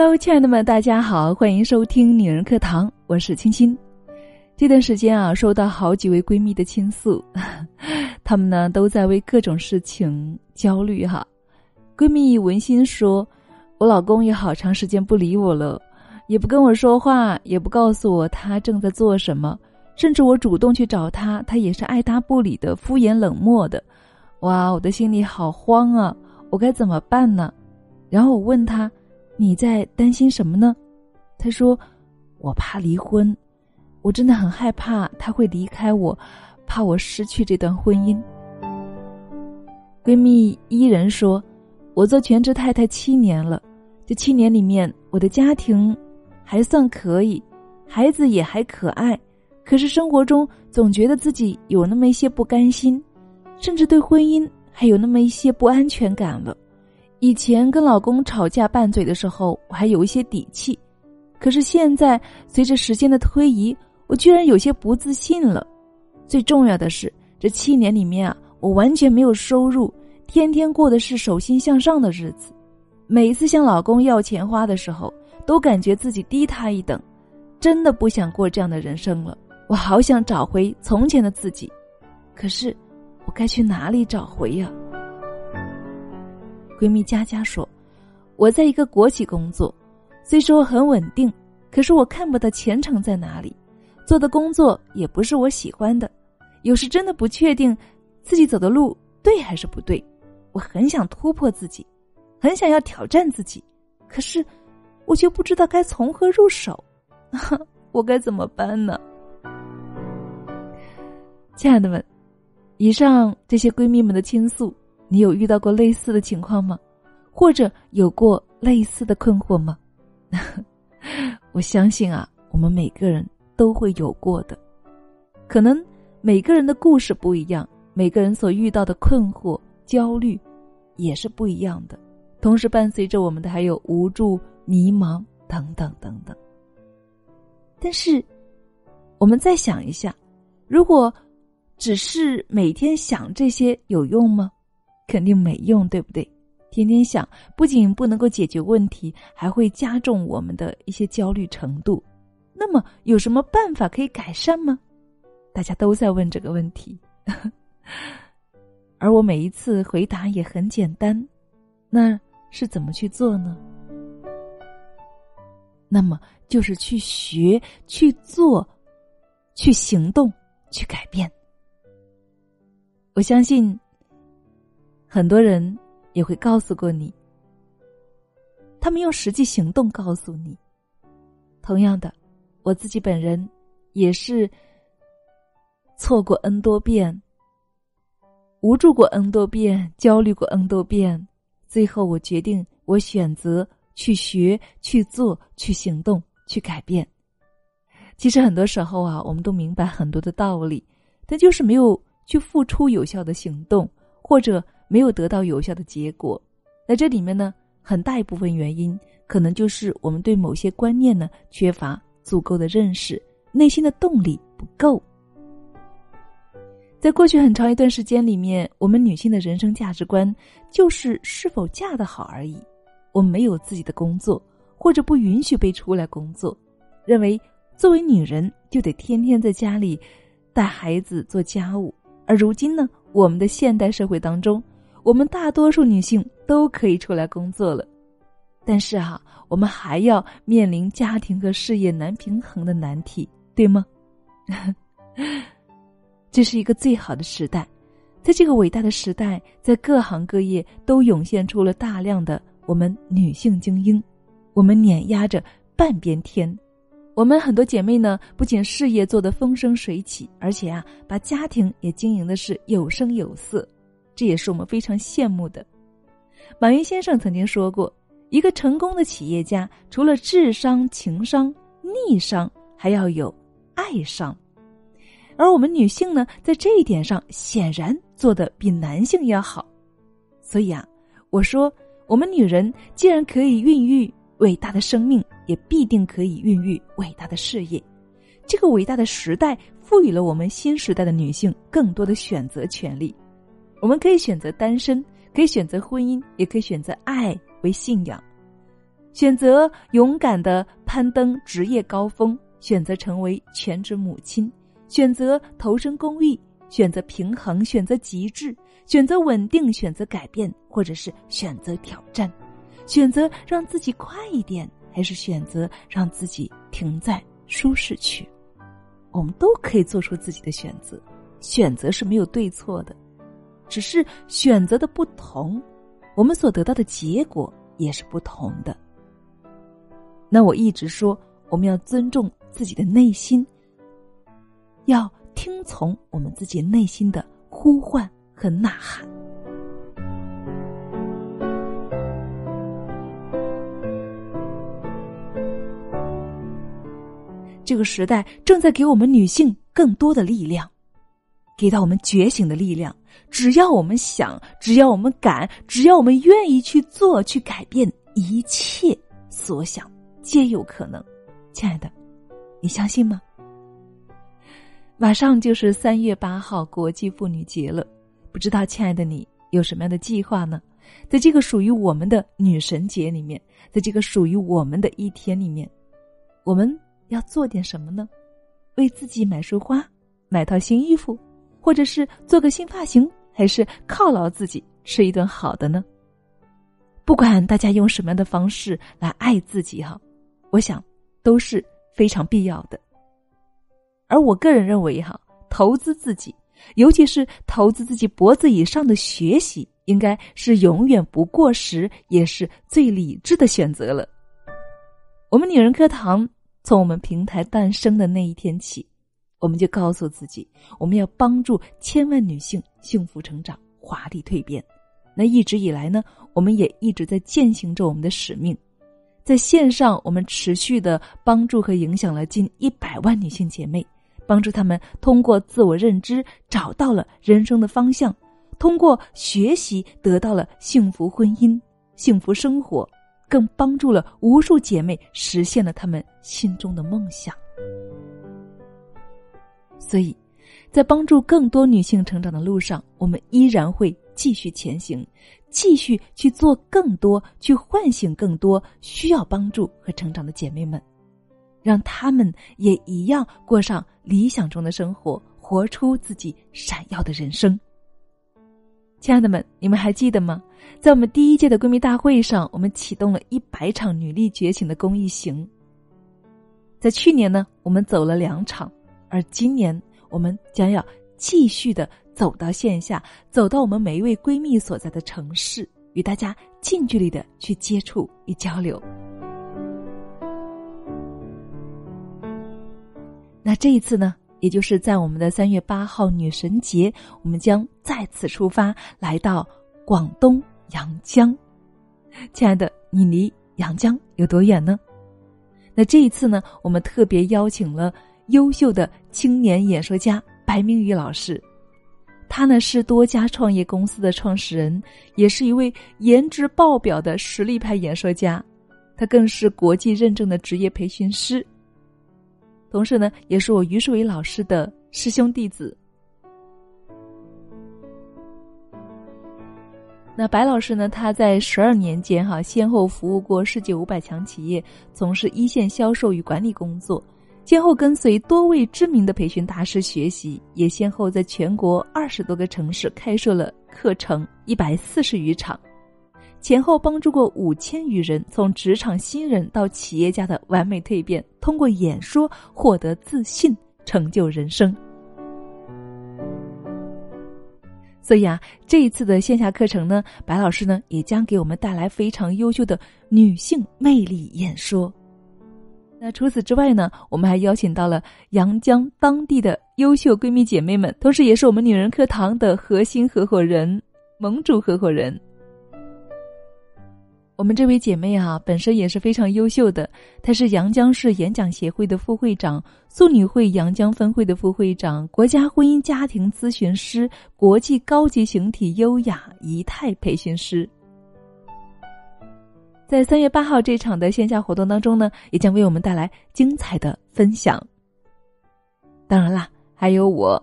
Hello，亲爱的们，大家好，欢迎收听女人课堂，我是青青。这段时间啊，收到好几位闺蜜的倾诉，她们呢都在为各种事情焦虑哈。闺蜜文心说：“我老公也好长时间不理我了，也不跟我说话，也不告诉我他正在做什么，甚至我主动去找他，他也是爱答不理的，敷衍冷漠的。哇，我的心里好慌啊，我该怎么办呢？”然后我问他。你在担心什么呢？他说：“我怕离婚，我真的很害怕他会离开我，怕我失去这段婚姻。”闺蜜伊人说：“我做全职太太七年了，这七年里面，我的家庭还算可以，孩子也还可爱，可是生活中总觉得自己有那么一些不甘心，甚至对婚姻还有那么一些不安全感了。”以前跟老公吵架拌嘴的时候，我还有一些底气，可是现在随着时间的推移，我居然有些不自信了。最重要的是，这七年里面啊，我完全没有收入，天天过的是手心向上的日子。每次向老公要钱花的时候，都感觉自己低他一等，真的不想过这样的人生了。我好想找回从前的自己，可是我该去哪里找回呀？闺蜜佳佳说：“我在一个国企工作，虽说很稳定，可是我看不到前程在哪里，做的工作也不是我喜欢的，有时真的不确定自己走的路对还是不对。我很想突破自己，很想要挑战自己，可是我却不知道该从何入手，我该怎么办呢？”亲爱的们，以上这些闺蜜们的倾诉。你有遇到过类似的情况吗？或者有过类似的困惑吗？我相信啊，我们每个人都会有过的。可能每个人的故事不一样，每个人所遇到的困惑、焦虑也是不一样的。同时伴随着我们的还有无助、迷茫等等等等。但是，我们再想一下，如果只是每天想这些，有用吗？肯定没用，对不对？天天想，不仅不能够解决问题，还会加重我们的一些焦虑程度。那么，有什么办法可以改善吗？大家都在问这个问题，而我每一次回答也很简单，那是怎么去做呢？那么就是去学、去做、去行动、去改变。我相信。很多人也会告诉过你，他们用实际行动告诉你。同样的，我自己本人也是错过 N 多遍，无助过 N 多遍，焦虑过 N 多遍，最后我决定，我选择去学、去做、去行动、去改变。其实很多时候啊，我们都明白很多的道理，但就是没有去付出有效的行动，或者。没有得到有效的结果，那这里面呢，很大一部分原因可能就是我们对某些观念呢缺乏足够的认识，内心的动力不够。在过去很长一段时间里面，我们女性的人生价值观就是是否嫁得好而已。我们没有自己的工作，或者不允许被出来工作，认为作为女人就得天天在家里带孩子做家务。而如今呢，我们的现代社会当中。我们大多数女性都可以出来工作了，但是啊，我们还要面临家庭和事业难平衡的难题，对吗？这是一个最好的时代，在这个伟大的时代，在各行各业都涌现出了大量的我们女性精英，我们碾压着半边天。我们很多姐妹呢，不仅事业做得风生水起，而且啊，把家庭也经营的是有声有色。这也是我们非常羡慕的。马云先生曾经说过，一个成功的企业家，除了智商、情商、逆商，还要有爱商。而我们女性呢，在这一点上显然做的比男性要好。所以啊，我说，我们女人既然可以孕育伟大的生命，也必定可以孕育伟大的事业。这个伟大的时代赋予了我们新时代的女性更多的选择权利。我们可以选择单身，可以选择婚姻，也可以选择爱为信仰。选择勇敢的攀登职业高峰，选择成为全职母亲，选择投身公益，选择平衡，选择极致，选择稳定，选择改变，或者是选择挑战，选择让自己快一点，还是选择让自己停在舒适区？我们都可以做出自己的选择，选择是没有对错的，只是选择的不同，我们所得到的结果也是不同的。那我一直说，我们要尊重自己的内心，要听从我们自己内心的呼唤和呐喊。这个时代正在给我们女性更多的力量，给到我们觉醒的力量。只要我们想，只要我们敢，只要我们愿意去做、去改变，一切所想皆有可能。亲爱的，你相信吗？马上就是三月八号国际妇女节了，不知道亲爱的你有什么样的计划呢？在这个属于我们的女神节里面，在这个属于我们的一天里面，我们。要做点什么呢？为自己买束花，买套新衣服，或者是做个新发型，还是犒劳自己吃一顿好的呢？不管大家用什么样的方式来爱自己哈，我想都是非常必要的。而我个人认为哈，投资自己，尤其是投资自己脖子以上的学习，应该是永远不过时，也是最理智的选择了。我们女人课堂。从我们平台诞生的那一天起，我们就告诉自己，我们要帮助千万女性幸福成长、华丽蜕变。那一直以来呢，我们也一直在践行着我们的使命。在线上，我们持续的帮助和影响了近一百万女性姐妹，帮助她们通过自我认知找到了人生的方向，通过学习得到了幸福婚姻、幸福生活。更帮助了无数姐妹实现了她们心中的梦想，所以，在帮助更多女性成长的路上，我们依然会继续前行，继续去做更多，去唤醒更多需要帮助和成长的姐妹们，让她们也一样过上理想中的生活，活出自己闪耀的人生。亲爱的们，你们还记得吗？在我们第一届的闺蜜大会上，我们启动了一百场女力觉醒的公益行。在去年呢，我们走了两场，而今年我们将要继续的走到线下，走到我们每一位闺蜜所在的城市，与大家近距离的去接触与交流。那这一次呢？也就是在我们的三月八号女神节，我们将再次出发，来到广东阳江。亲爱的，你离阳江有多远呢？那这一次呢，我们特别邀请了优秀的青年演说家白明宇老师。他呢是多家创业公司的创始人，也是一位颜值爆表的实力派演说家。他更是国际认证的职业培训师。同时呢，也是我于世伟老师的师兄弟子。那白老师呢，他在十二年间哈，先后服务过世界五百强企业，从事一线销售与管理工作，先后跟随多位知名的培训大师学习，也先后在全国二十多个城市开设了课程一百四十余场。前后帮助过五千余人从职场新人到企业家的完美蜕变，通过演说获得自信，成就人生。所以啊，这一次的线下课程呢，白老师呢也将给我们带来非常优秀的女性魅力演说。那除此之外呢，我们还邀请到了阳江当地的优秀闺蜜姐妹们，同时也是我们女人课堂的核心合伙人、盟主合伙人。我们这位姐妹啊，本身也是非常优秀的。她是阳江市演讲协会的副会长，素女会阳江分会的副会长，国家婚姻家庭咨询师，国际高级形体优雅仪态培训师。在三月八号这场的线下活动当中呢，也将为我们带来精彩的分享。当然啦，还有我，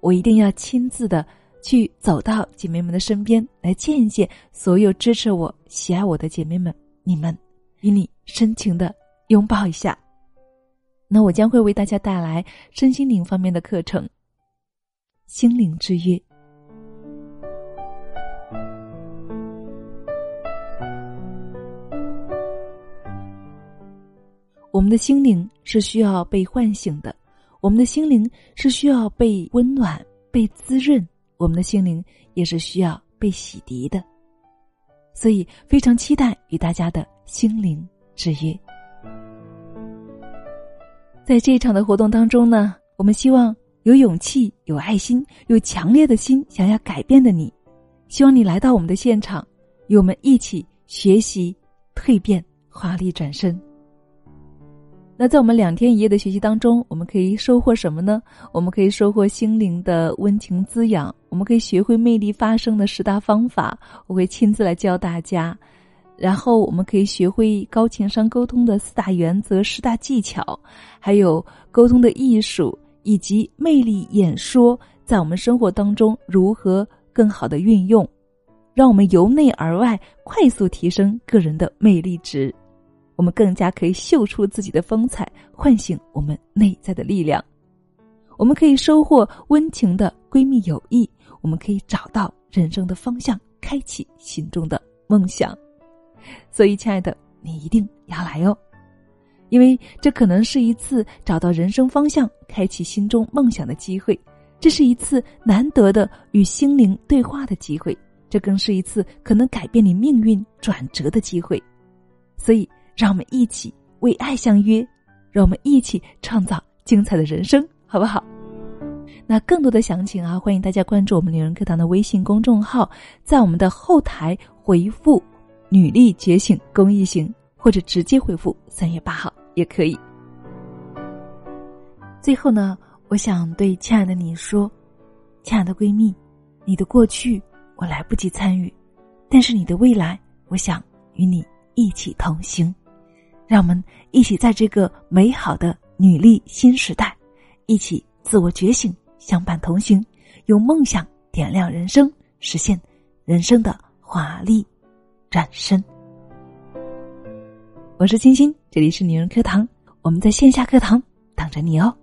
我一定要亲自的。去走到姐妹们的身边，来见一见所有支持我、喜爱我的姐妹们，你们与你深情的拥抱一下。那我将会为大家带来身心灵方面的课程，心灵之约。我们的心灵是需要被唤醒的，我们的心灵是需要被温暖、被滋润，我们的心灵也是需要被洗涤的。所以，非常期待与大家的心灵之约。在这一场的活动当中呢，我们希望有勇气、有爱心、有强烈的心想要改变的你，希望你来到我们的现场，与我们一起学习蜕变、华丽转身。那在我们两天一夜的学习当中，我们可以收获什么呢？我们可以收获心灵的温情滋养，我们可以学会魅力发生的十大方法，我会亲自来教大家。然后我们可以学会高情商沟通的四大原则、十大技巧，还有沟通的艺术以及魅力演说，在我们生活当中如何更好的运用，让我们由内而外快速提升个人的魅力值。我们更加可以秀出自己的风采，唤醒我们内在的力量。我们可以收获温情的闺蜜友谊，我们可以找到人生的方向，开启心中的梦想。所以，亲爱的，你一定要来哦，因为这可能是一次找到人生方向、开启心中梦想的机会，这是一次难得的与心灵对话的机会，这更是一次可能改变你命运转折的机会。所以。让我们一起为爱相约，让我们一起创造精彩的人生，好不好？那更多的详情啊，欢迎大家关注我们女人课堂的微信公众号，在我们的后台回复“女力觉醒公益行”或者直接回复“三月八号”也可以。最后呢，我想对亲爱的你说，亲爱的闺蜜，你的过去我来不及参与，但是你的未来，我想与你一起同行。让我们一起在这个美好的女力新时代，一起自我觉醒，相伴同行，用梦想点亮人生，实现人生的华丽转身。我是青青，这里是女人课堂，我们在线下课堂等着你哦。